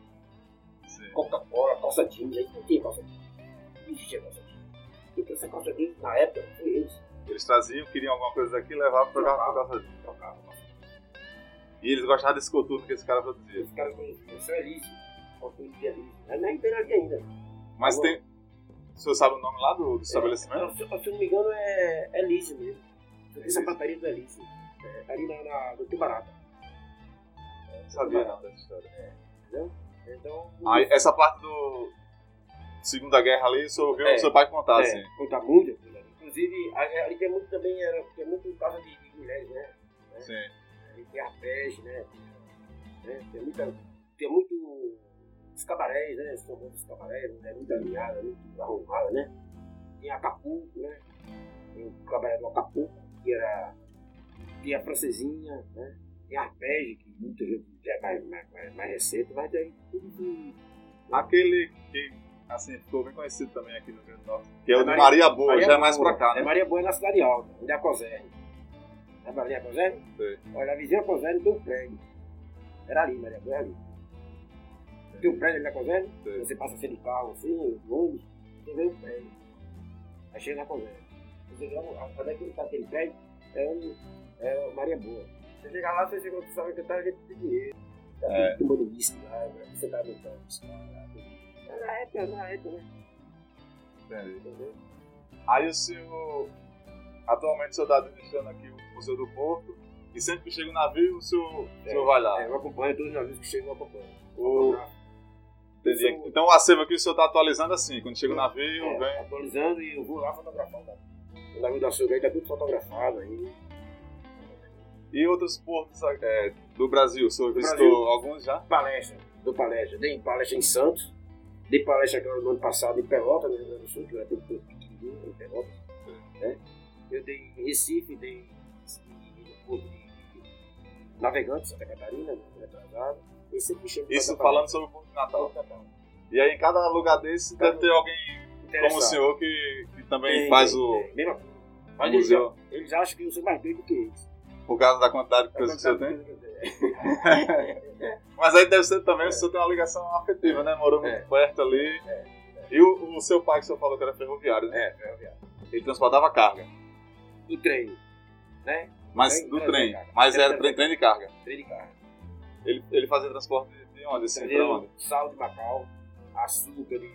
Coca-Cola, calça jeans. Aí não tinha calça jeans. Não existia calça jeans. Então essa calça jeans, na época, foi eles. Eles traziam, queriam alguma coisa daqui, levavam pra trocar causa disso. Trocavam. E eles gostavam desse coturno que esse cara produzia. Os caras conheciam, são Elísio. Corpinho de. Mas nem tem ali ainda. Mas Tá tem. O senhor sabe o nome lá do, do estabelecimento? Se, se eu não me engano, é Elísio mesmo. Essa sapataria do Elísio. É, ali na, na, no Tubarata. Não sabia não dessa história. Então. Aí, essa parte do. Segunda Guerra ali, o senhor ouviu É. o seu pai contar, é, assim. conta muito. ali. Inclusive, ali tem muito também, era, tem muito casa de, de mulheres, né? Sim. Ali tem arpege, né? né? Tem muita. Tem muito. Os cabarés, né? Os famosos cabarés, né? Muito alinhada, muito arrumada, né? Tem Acapulco, né? Tem o cabaré do Acapulco, que era. Tem a francesinha, né? Tem arpege, que muita gente já é mais, mais, mais, mais recente, mas tem tudo que. Aquele que, assim, ficou bem conhecido também aqui no Rio Grande do Norte. Que é o de Maria- Maria Boa, Maria já é mais Boa. pra cá, É né? Maria Boa é na Cidade Alta, onde é a Coserne. Sabe ali a Coserne? Sei. Olha, a vizinha Coserne tem um prédio. Era ali, Maria Boa, era ali. Tem um prédio ali na Sei. você passa assim de carro, assim, ônibus, você vê um prédio. Aí chega na Coserne. Você vê lá, quando é que está aquele prédio? É, um, é o Maria Boa. Você chega lá, você chega, você sabe que tá gente tem dinheiro. Tá É. tudo tomando uísque lá, né? você tá aumentando uísque lá. É na época, na época, né? Entendi. Entendeu? Aí o senhor. Atualmente o senhor está administrando aqui o Museu do Porto. E sempre que chega o navio, o senhor, o senhor vai lá. É, eu acompanho todos os navios que chegam, eu acompanho. O- Entendi. Então o acervo aqui o senhor está atualizando assim. Quando chega o navio, É, vem. atualizando e eu vou lá fotografar. Tá? O navio da Silveira tá tudo fotografado aí. E outros portos é, do Brasil, o senhor Do visitou Brasil. alguns já? Palestra, dou palestra. Dei palestra em Santos, dei palestra agora no ano passado em Pelotas, no Rio Grande do Sul, que um pouco pequenininho em Pelotas. Né? Eu dei em Recife, dei em Porto de Navegantes, Santa Catarina, no ano sempre chego Isso falando sobre o Natal. E aí em cada lugar desse deve ter alguém como o senhor que, que também Tem, faz o. Mesma coisa. Mas eles, museu eles acham que eu sou mais doido do que eles. por causa da quantidade de coisas que o senhor tem. Mas aí deve ser também, o senhor tem uma ligação afetiva, né? Morou muito É. perto ali. E o, o seu pai que o senhor falou que era ferroviário, né? É, ferroviário. Ele transportava carga. Do trem, né? Mas Trem, do trem, trem. carga. Mas Trem, era trem. trem, de carga. Trem de carro. Ele, ele fazia transporte de onde? Assim, onde? Sal de Macau, açúcar de,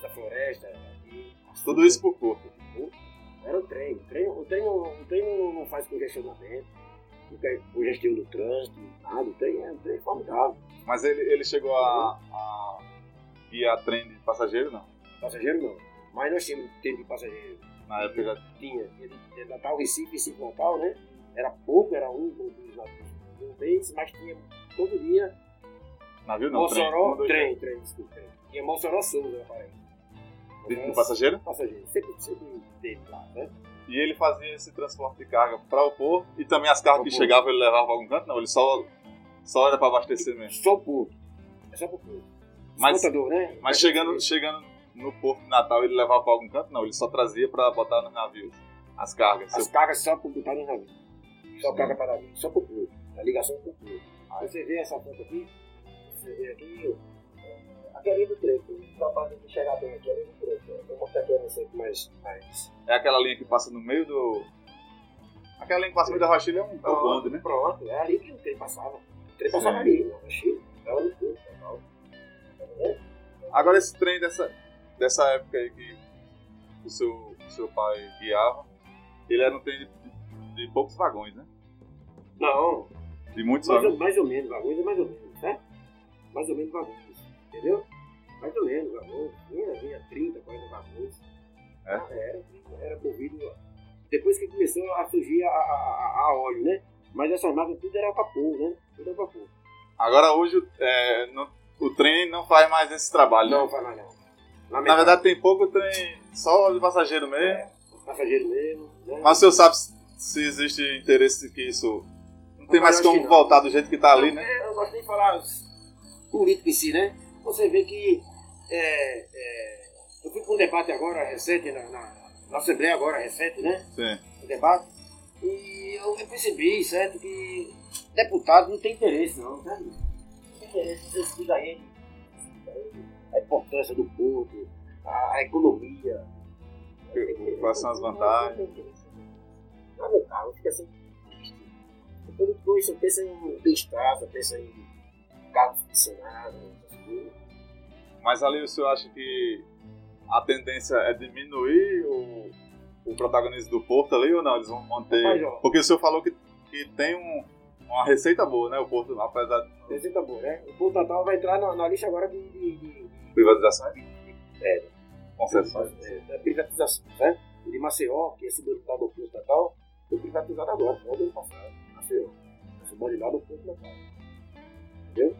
da floresta. açúcar. Tudo isso por corpo. Era o trem. O trem, o trem, não- o trem não, faz congestionamento, não tem congestão do trânsito, nada. O trem é, o trem é formidável. Mas ele, ele chegou a, a guiar trem de passageiro, não? Passageiro não. Mas nós tínhamos trem de passageiro. Na época já Tinha, tinha Natal, Recife, Recife, Natal, né? Era pouco, era um, dois vez, mas tinha todo dia navio não, trem. Mossoró, dois, trem, trem, desculpa. trem. Tinha Mossoró Souza Paraíba. De passageiro? Passageiro. Sempre, sempre teve lá, né? E ele fazia esse transporte de carga para o porto e também as cargas que porto. chegavam ele levava para algum canto? Não, ele só, só era para abastecer mesmo. Só o porto. É só pro porto. Mas- Exportador, né? Mas chegando, chegando no porto de Natal ele levava para algum canto? Não, ele só trazia para botar nos navios as cargas. As cargas só para botar no navio. Só carga para navio. Só pro porto. A ligação com o porto. Aí você vê essa ponta aqui. Aqui. é, Aqui ali do trecho. Capaz de chegar bem aqui ali do trecho. Eu vou mostrar aqui a você mais. mais... É aquela linha que passa no meio do. Aquela linha que passa no meio da rochilha é um, é um bonde, né? Pronto, é ali que o trem passava. O trem passava ali, na porto. tal. Tá vendo? Agora esse trem dessa, dessa época aí que o seu, o seu pai guiava, ele era um trem de, de poucos vagões, né? Não, De muitos mais vagões. ou, mais ou menos, vagões é mais ou menos, né? Mais ou menos vagões, entendeu? Mais ou menos vagões, vinha, vinha 30, 40 vagões. É? Ah, Era, era movido. Depois que começou a surgir a, a, a, óleo, né? Mas essas máquinas tudo era vapor, né? Tudo era vapor. Agora hoje é, não- o trem não faz mais esse trabalho, Não, né? faz mais não. Na verdade tem pouco trem só de passageiro mesmo. passageiro mesmo, né? Mas o senhor sabe se existe interesse que isso. Não tem mais como não. voltar do jeito que tá ali, né? É, Eu gosto nem de falar os políticos em si, né? Você vê que é, é, eu fui para um debate agora recente, na, na, na Assembleia agora recente, né? Sim. O debate, e eu eu percebi, certo, que deputado não tem interesse, não, sabe? Não tem interesse, você explica a ele, a importância do povo, a, a economia. Quais são as vantagens? Lamentável, fica assim triste. O político hoje só pensa em bem-estar, pensa em de Senado, essas coisas. Mas ali o senhor acha que a tendência é diminuir o, o protagonismo do Porto ali ou não? Eles vão manter. Rapaz, ó. Porque o senhor falou que, que tem um- uma receita boa, né? O Porto, apesar de Receita boa, né? O Porto Natal vai entrar na, na lista agora de, de, de, privatizações, É. concessões. é, da privatização, né? O de Maceió, que é subordinado ao Porto Natal, foi privatizado agora, no ano passado. Maceió. É subordinado ao Porto Natal. Entendeu?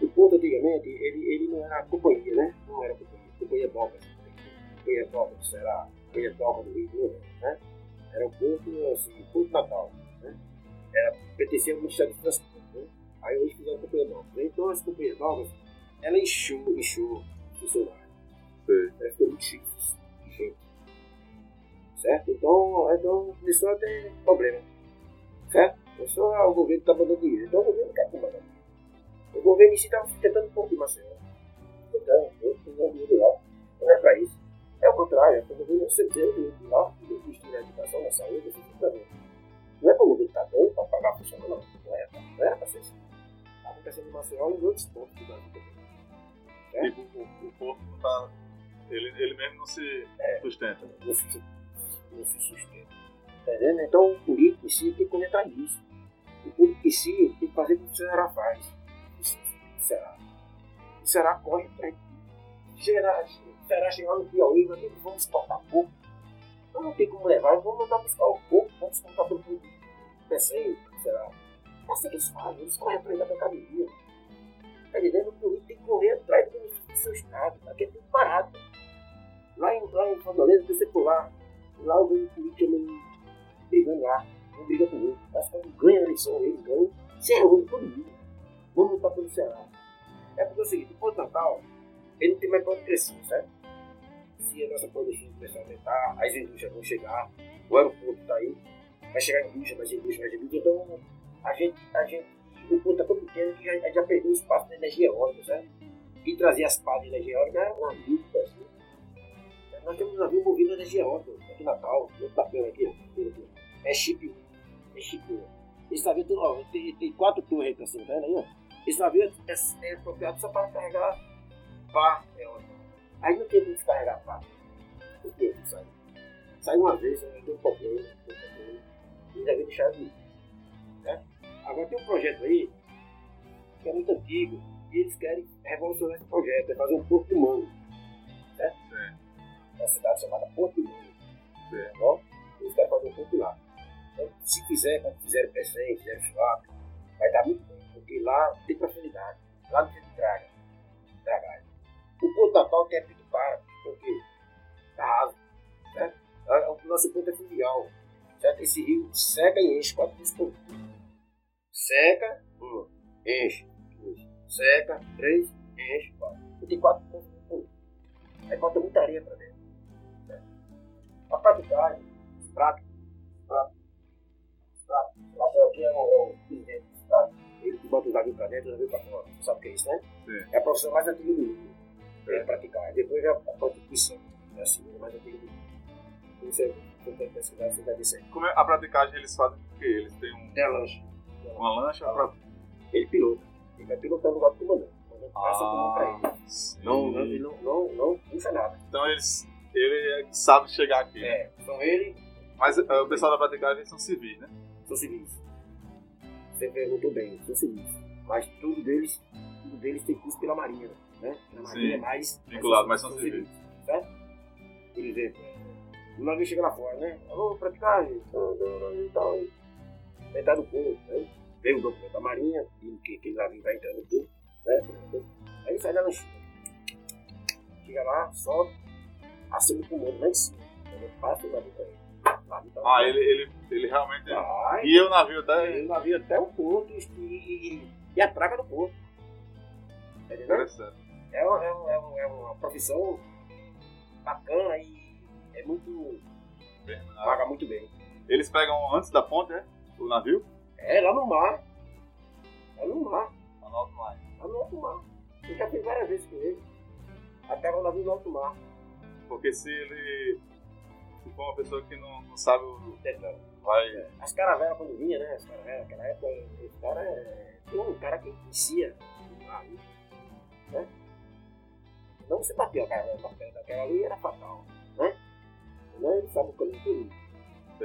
O Porto, antigamente, ele, ele não era companhia, né? Não era companhia. Companhia Doca. Companhia Doca do Ceará. Companhia Doca do Rio de Janeiro, né? Era o Porto, assim, Porto Natal, né? Era, pertencia ao Ministério do Transporte, né? Aí hoje fizeram Companhia Doca. Então, as Companhias Docas, ela encheu, encheu funcionário. Sei. Ela ficou muito difícil. Gente. Certo? Então, então começou a ter problema. Certo? Começou a, o governo está mandando dinheiro. Então o governo quer que mandar dinheiro. O governo em si estava tentando um pouco de Maceió. Tentando, tentando dinheiro lá. Não é para isso. É o contrário. É o governo receber o dinheiro de lá, investir na educação, na saúde, assim também. Não é para o governo estar bem para pagar funcionário, não. Não era, não era para ser assim. Está acontecendo em Maceió e em outros pontos do Brasil também. É. Tipo, o, o Porto não tá. Ele, ele mesmo não se sustenta. não se, não se sustenta. Tá entendendo? Então o político em si tem que correr atrás disso. O público em si tem que fazer o que o Ceará faz. O Ceará. O Ceará corre atrás. Na, o Ceará chega lá no Piauí, que vamos exportar pouco. Não, não tem como levar, vamos mandar buscar o pouco, vamos exportar para o público. Pensei, será? É assim que eles fazem, eles correm atrás da mercadoria. Tá entendendo? O político tem que correr atrás do seu estado, aqui é tudo parado. Lá em, lá Fortaleza, você por lá, eu vejo política não lá, não briga com que quando ganha a eleição, eles ganham, se reúne todo mundo. Vamos lutar pelo Ceará. É porque é o seguinte, o Porto Natal, ele não tem mais para crescer, certo? Se a nossa produção começar a aumentar, as indústrias vão chegar, o aeroporto está aí, vai chegar indústria, mais indústria, mais indústria, então a gente, a gente, o Porto está tão pequeno que já, já perdeu o espaço da energia eólica, certo? E trazer as pás de energia eólica era um amigo, assim. Nós temos um navio movido a energia eólica, aqui em Natal, no tapete aqui, aqui, aqui. É chip 1, é chip 1. Esse navio tem, ó, tem, tem quatro torres aí pra cima, tá vendo aí, ó? Esse navio é, é apropriado só para carregar pá eólica. Aí não tem como descarregar pá. Por que isso sai? Sai uma vez, né? deu um problema, deu um problema. E deve deixar de ir. Né? Agora tem um projeto aí, que é muito antigo, e eles querem revolucionar esse projeto, é fazer um porto humano. Certo? Uma cidade chamada Porto Humano. Certo. Tá bom? Eles querem fazer um porto lá. Então, se fizer, como fizeram Pecém, fizeram Schwab, vai dar muito bem, porque lá tem facilidade. Lá não tem traga. Tragagem. O Porto Natal quer Pito para. Porque tá raso. Certo? O nosso ponto é fluvial. Esse rio seca e enche quatro vezes por dia. Seca, um, enche, dois. Seca, três, enche, quatro. E tem quatro pontos por dia. Aí bota muita areia pra dentro. Certo? A praticagem, os pratos, O aqui é o, é o presidente dos pratos. Ele bota o navio pra dentro o navio pra fora. Sabe o que é isso, né? É a profissão mais antiga do mundo. É, É. praticar. Depois já a prostituição. É a segunda mais antiga do mundo. Então, Você tem que pesquisar, você deve ser. Como é a praticagem eles fazem porque eles têm um- Tem a lancha. uma lancha pra. Ele pilota. Ele vai pilotando o lado do comandante. O comandante passa a mão pra ele. sim. Não, não, não, não, não puxa nada. Então eles. Ele é que sabe chegar aqui. né? É, são ele, Mas eh, o pessoal da praticagem são civis, né? são civis. Você perguntou bem, são civis. Mas tudo deles, tudo deles tem curso pela Marinha, né? Na Marinha Sim, é mais. vinculado, mas são civis. Certo? Por exemplo, o navio chega lá fora, né? Alô, praticagem, tal, tal. Aí tá no porto, né? Vem o documento da Marinha, e que aquele navio vai entrar no porto, né? Aí ele sai da lanchinha. Chega lá, sobe, assume o comando lá em cima. Ele passa o navio pra ele. O tá Ah, ele, ele, ele realmente. Vai, guia o navio até. ele navio até o porto e, e, e atraca no porto. Tá entendendo? Interessante. É uma, é, é é uma profissão bacana e é muito. paga muito bem. Eles pegam antes da ponte, né? O navio? É lá no mar. É no mar. Lá no alto mar. Lá no alto mar. Eu já fiz várias vezes com ele. Até o navio no alto mar. Porque se ele. For uma pessoa que não, não sabe o. Tentando. Vai. As caravelas quando vinha, né? As caravelas, naquela época, esse cara é. Tem um cara que conhecia o navio. Né? Não se bateu a caravela na perna daquela ali era fatal. Né? Né? Ele sabe o caminho tudo.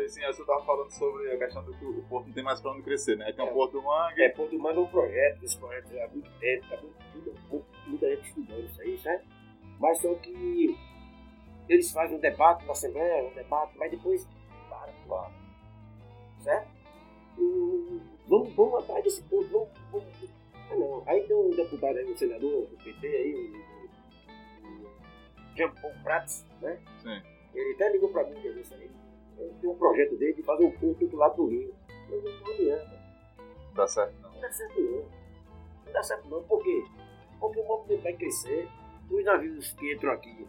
Sim, aí você tava falando sobre a questão do que o porto não tem mais pra onde crescer, né? Tem o É. Porto do Mangue. É, Porto Manga é um projeto, esse projeto há muito tempo, tá muito, muita gente estudando isso aí, certo? Mas só que eles fazem um debate na Assembleia, um debate, mas depois para lado. Certo? E vamos, vamos atrás desse ponto, vamos, vamos. Ah, não. Aí tem um deputado aí, um senador do PT aí, o, o Jean Paul Prats, né? Sim. Ele até ligou pra mim um dia desse aí. Ele tem um projeto dele de fazer um ponto do lado do rio. Não não adianta. Não dá certo, não. Não dá certo não. Não dá certo não. Por quê? Porque o movimento vai crescer. Os navios que entram aqui,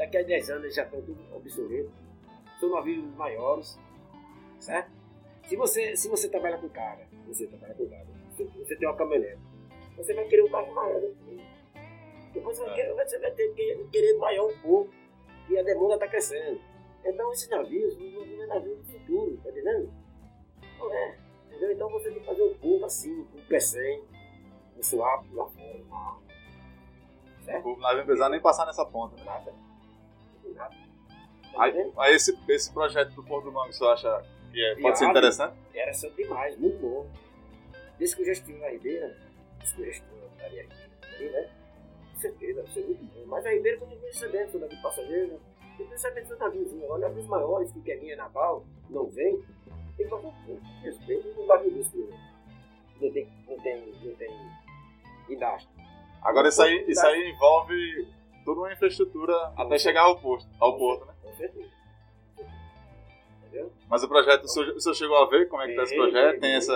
daqui a 10 anos eles já estão tudo obsoletos. São navios maiores. Certo? Se você, se você trabalha com carga, você trabalha com carga, você, você tem uma caminhonete, você vai querer um carro maior. Né? Depois você vai, querer, você vai ter que querer maior um pouco. E a demanda está crescendo. Então esses navios não é navio do futuro, tá entendendo? Não é. Entendeu? Então você tem que fazer um pouco assim, com pré-100, um swap lá fora. Certo? O navio não precisar nem passar nessa ponta, né? Nada. Tá Aí, aí esse, esse projeto do Porto do Mangue, você acha que é- pode ser interessante? Era só demais, muito bom. Desde que eu já estive na Ribeira, desde que eu já estive na Ribeira, né? Com certeza, ser muito bom. Mas a Ribeira continua recebendo seu navio passageiro, né? Que receber seu naviozinho. Agora, navios maiores que quer a Natal, não vem, tem que fazer um de respeito no navio desse que não tem, não tem, não tem. Agora isso aí, isso aí envolve toda uma infraestrutura até chegar ao porto, ao porto, né? Com certeza. Entendeu? Mas o projeto, o senhor, o senhor chegou a ver como é que tá esse projeto? Tem essa.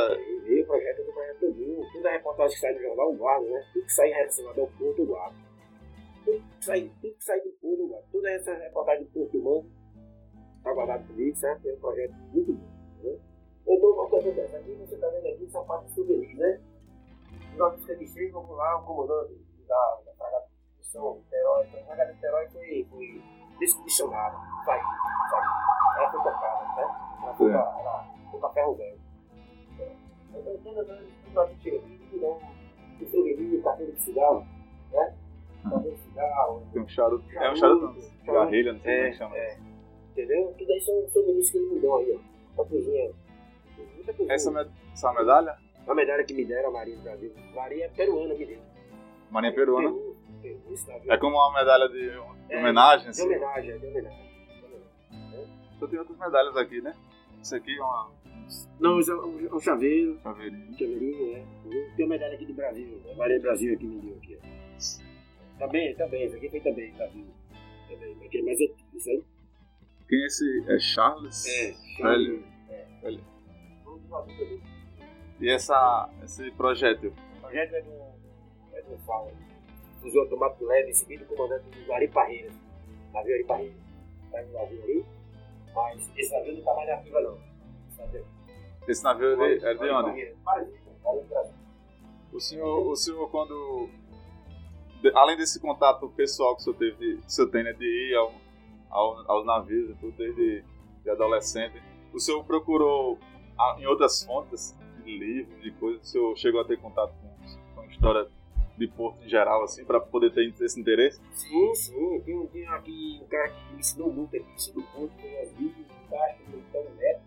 E o projeto do projeto todinho. Toda a reportagem que sai do jornal, eu guardo, né? Tudo que sai relacionado ao porto, eu guardo. Tudo que sai, tudo que sai do porto, eu guardo. Toda essa reportagem do Porto Humano está guardado comigo, certo? É um projeto muito bom. Né? Então, qual que acontece? Aqui você está vendo aqui essa parte de souvenir, né? Nós que vamos lá, o comandante da, São Niterói. A Niterói foi, foi descondicionada. Saiu, saiu. Ela foi tocada, né? Ela foi pra, ela foi pra ferro velho. Então, todas as nós que dão um souvenir, carteira de cigarro, né? Carteira de cigarro, Tem um charuto. É um charuto. Garrilha, não sei como é que chama. é, entendeu? Tudo aí são souvenirs que eles me dão aí, ó. Muita coisinha. Essa, med- essa medalha? A medalha que me deram, a Marinha do Brasil. Marinha peruana me deu. Marinha Peruana. É como uma medalha de, de É, homenagem, De assim. homenagem, é de homenagem. De homenagem. Só tem outras medalhas aqui, né? Isso aqui é uma Não, é um, chaveiro. chaveirinha. Um chaveirinho, né? Tem uma medalha aqui do Brasil. A Marinha do Brasil aqui me deu aqui, ó. Tá bem, tá bem. Isso aqui foi também, Brasil. também, aquele mais antigo, sabe? Quem é esse? É Charles? É, Velho. É. Velho. E essa, esse projeto? O projeto é do, é do FAO, fuzil automático leve, seguido comandante do Ari Parreiras, navio Ari Parreiras. Tá no navio ali, mas esse navio não está mais na ativa não. Esse navio Esse navio é de, é de onde? O senhor, o senhor quando. além desse contato pessoal que o senhor teve, que o senhor tem, né, de ir ao, ao- aos navios e tudo desde de adolescente, o senhor procurou ah, em outras fontes de livros, de coisas, o senhor chegou a ter contato com, com história de Porto em geral, assim, para poder ter esse interesse? Sim, sim, tem, um- tem aqui um cara que me ensinou muito aqui, ensinou muito, foi as vídeos do Castro, do Antônio Neto,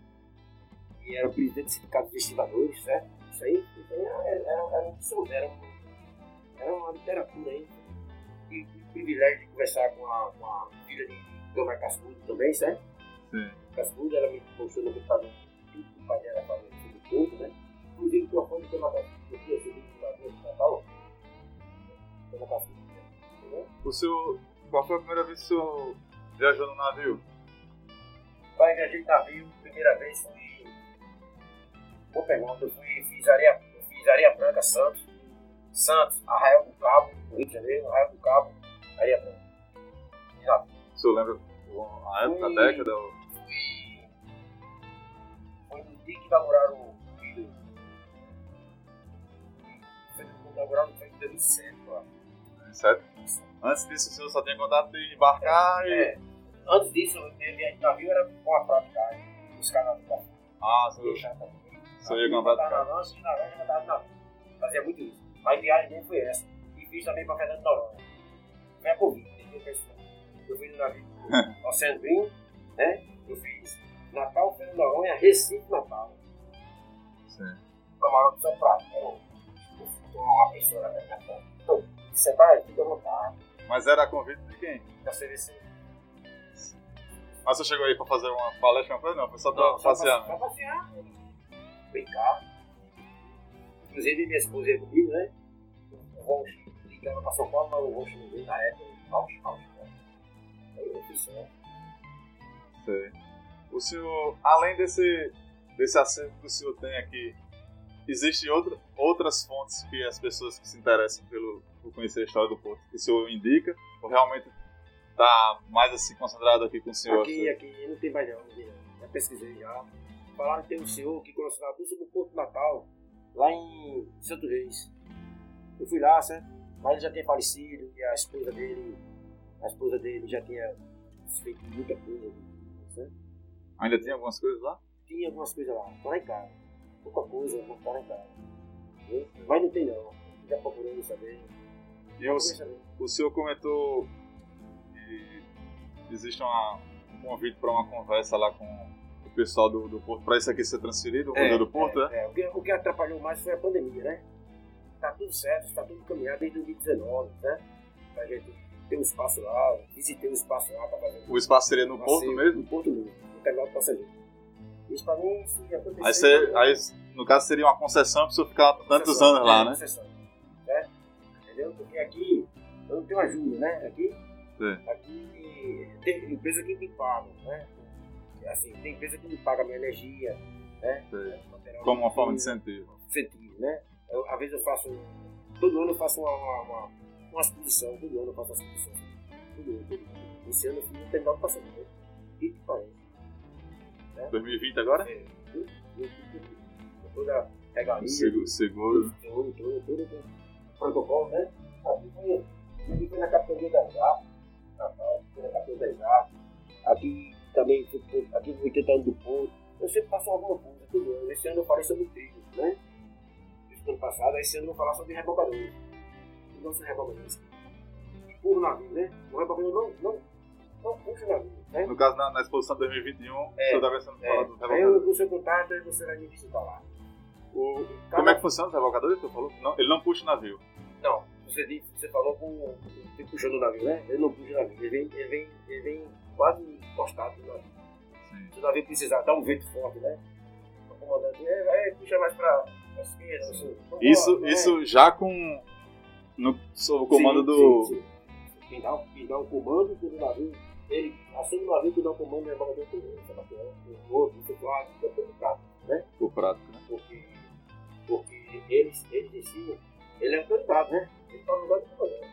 que era o presidente do Sindicato de Investigadores, certo? Isso aí, isso aí era, era, era, um era, um- era uma literatura aí. E o privilégio de conversar com a, com a filha de Dona Cascudo também, certo? Sim. Cascudo, ela me mostrou no computador tudo que o pai dela falou sobre o povo, né? Inclusive, o microfone de Dona Cascudo, eu fui do lado do Natal, Dona Cascudo, entendeu? O senhor. Qual foi a primeira vez que o senhor viajou no navio? Pai, viajei navio, primeira vez fui. Boa pergunta, eu fui, fiz areia, eu fiz areia branca Santos, Santos, Arraial do Cabo, Rio de Janeiro, Arraial do Cabo, areia branca. E lá, O senhor lembra a época, a Fui- década? fui. Foi no dia que inauguraram o filho. Foi no inauguraram foi em 2007, eu acho. Certo? Antes disso, o senhor só tinha contato de embarcar e. É, antes disso, de navio era com a prática, buscar na do Ah, o o senhor ia com a prática. na lança e na lança mandava na Fazia muito isso. Mas a viagem dele foi essa. E fiz também para Fernando Noronha. Foi a Covid, entendeu? Eu fui no navio do Oceano Green, né? Eu fiz Natal, Fernando Noronha, Recife, Natal. Sim. Camarote São Prato. Eu, uma pessoa na minha frente. Você vai, fica à vontade. Mas era convite de quem? Da CVC. Mas você chegou aí pra fazer uma palestra, não foi? Não, foi só pra Não, só passear, pra- né? Pra passear. Brincar. Inclusive, minha esposa ia comigo, né? O Roche ligava pra São Paulo, mas o Roche não veio na época. Roche, Roche, né? Aí eu fiz. Sei. O senhor, além desse, desse acervo que o senhor tem aqui, existem outra, outras fontes que as pessoas que se interessam pelo, por conhecer a história do Porto, que o senhor indica? Ou realmente tá mais assim concentrado aqui com o senhor? Aqui, aqui, não tem mais não. Já pesquisei já. Falaram que tem um senhor que conhece tudo sobre o Porto Natal, lá em Santo Reis. Eu fui lá, certo? Mas ele já tinha falecido e a esposa dele, a esposa dele já tinha feito muita coisa, certo? Ainda tem algumas coisas lá? Tinha algumas coisas lá, tá lá em casa. Pouca coisa, mas tá lá em casa. Mas não tem não. Já procurando saber. E saber. o senhor comentou que existe uma, um convite para uma conversa lá com o pessoal do, do Porto, para isso aqui ser transferido, o Museu do Porto, né? É, o, que, o que atrapalhou mais foi a pandemia, né? Tá tudo certo, está tudo caminhado desde 2019, né? Pra gente ter um espaço lá, visitei o espaço lá para fazer um O espaço seria no Porto mesmo? No Porto mesmo, no terminal do passageiro. Isso pra mim, se acontecer... Aí, você, tá aí, no caso, seria uma concessão para o senhor ficar tantos anos lá, é, né? concessão, né? Entendeu? Porque aqui eu não tenho ajuda, né? Aqui, Sim. aqui tem empresa que me paga, né? Assim, tem empresa que me paga a minha energia, né? Sim. Material Como uma forma de incentivo. incentivo, né? Eu, às vezes eu faço. Todo ano eu faço uma, uma, uma, uma exposição, todo ano eu faço uma exposição. Todo ano, todo ano. Esse ano eu fiz um terminal do passageiro. né? Que que parece? 2020 agora? É. Toda regalia. Seguro. Protocolo, né? Aqui foi, aqui foi na capitania da JAP, Natal, foi na capitania da JAP. Aqui também, por- aqui foi 80 anos do ponto. Eu sempre faço alguma coisa, todo ano. Esse ano eu falei sobre trilhos, né? Esse ano passado, esse ano eu vou falar sobre rebocadores. O nosso rebocadores. O navio, né? O rebocador não, não, não puxa o navio, né? No caso, na, na exposição 2021, o É. senhor estava sendo É, falando do aí eu revocador. vou ser contato e você vai me visitar lá. O- Cada- Como é que funciona o revocador que você falou? Não, ele não puxa o navio. Não, você, disse, você falou com com- puxando o navio, né? Ele não puxa o navio, ele vem, ele vem, ele vem quase encostado no navio. Se o navio precisar dar um vento forte, né? O comandante, é, é, puxa mais pra, pra esquerda, assim. Isso, né? isso já com. No, sob o comando Sim, do, sim, sim. Quem dá, quem dá o comando do navio, ele acende o navio que dá o comando é o embargador primeiro, Sebastião, o outro, o titular, é tudo prático, né? O né? Porque, porque eles, eles decidem, ele é autoridade, né? Ele está no lugar do comandante.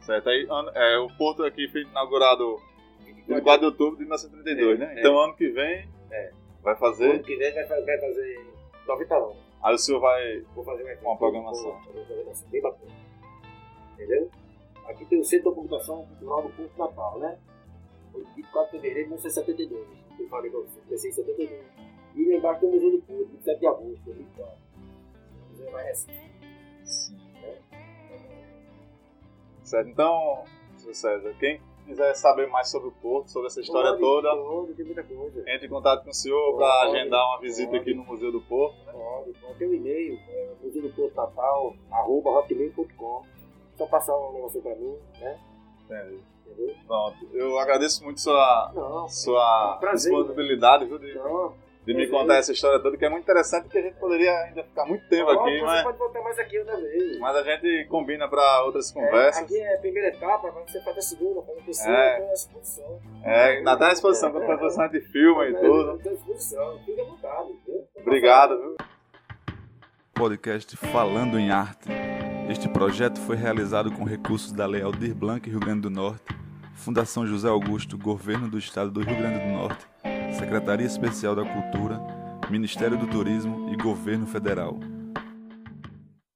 Certo, aí é, o porto aqui foi inaugurado em 24 de outubro de 1932, né? É, Então ano que vem É. vai fazer, ano que vem vai, vai fazer 90 anos. aí o senhor vai... Vou fazer um evento. Uma programação. Vou fazer uma programação bem bacana. Entendeu? Aqui tem o Centro de Documentação Cultural do Porto Natal, né? Foi 24 de fevereiro de 1972. Eu falei pra você, comecei em 72. E lá embaixo tem o Museu do Porto, 27 de agosto, 24. O museu é mais recente. Certo, então, César, quem quiser saber mais sobre o porto, sobre essa história Pode, toda, Pode, tem muita coisa. entre em contato com o senhor para agendar uma visita pode. aqui no Museu do Porto. Pode, pode. Tem um e-mail, é, museu do Porto Natal, arroba hotmail.com. Só passar um negócio pra mim, né? Entendi. Entendeu? Pronto, eu agradeço muito sua, Não, sua Prazer, disponibilidade viu, não. De me contar essa história toda, que é muito interessante, que a gente poderia ainda ficar muito tempo Pode, aqui, você mas, pode voltar mais aqui outra vez. mas a gente combina para outras É, conversas. aqui é a primeira etapa, vai ser fazer a segunda, fazer a terceira, É. tem a exposição. É, ainda tá à disposição, quando for exposição de filme e tudo. Tem a exposição, fica à vontade. viu? Obrigado, viu? podcast Falando em Arte. Este projeto foi realizado com recursos da Lei Aldir Blanc Rio Grande do Norte, Fundação José Augusto, Governo do Estado do Rio Grande do Norte, Secretaria Especial da Cultura, Ministério do Turismo e Governo Federal.